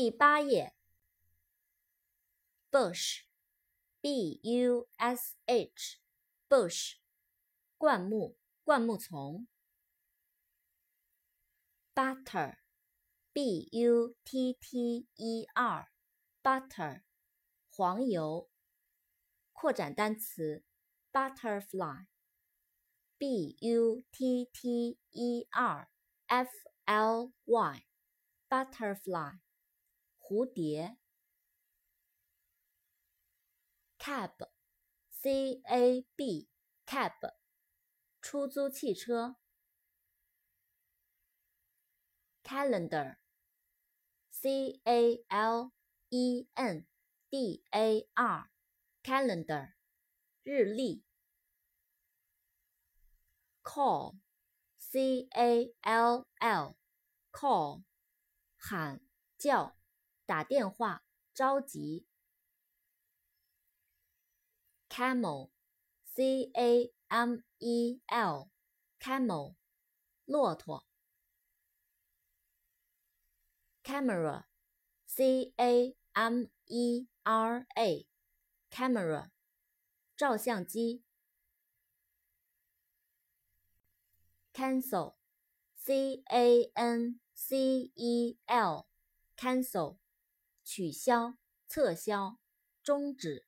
第八页，bush，b-u-s-h，bush，灌木，灌木丛。butter，b-u-t-t-e-r，butter，黄油。扩展单词，butterfly，b-u-t-t-e-r-f-l-y，butterfly。蝴蝶，cab，c-a-b，cab，出租汽车。calendar，c-a-l-e-n-d-a-r，calendar，日历。call，c-a-l-l，call，喊叫。打电话，着急。camel，c-a-m-e-l，camel，骆驼。camera，c-a-m-e-r-a，camera，照相机。cancel，c-a-n-c-e-l，cancel。取消、撤销、终止。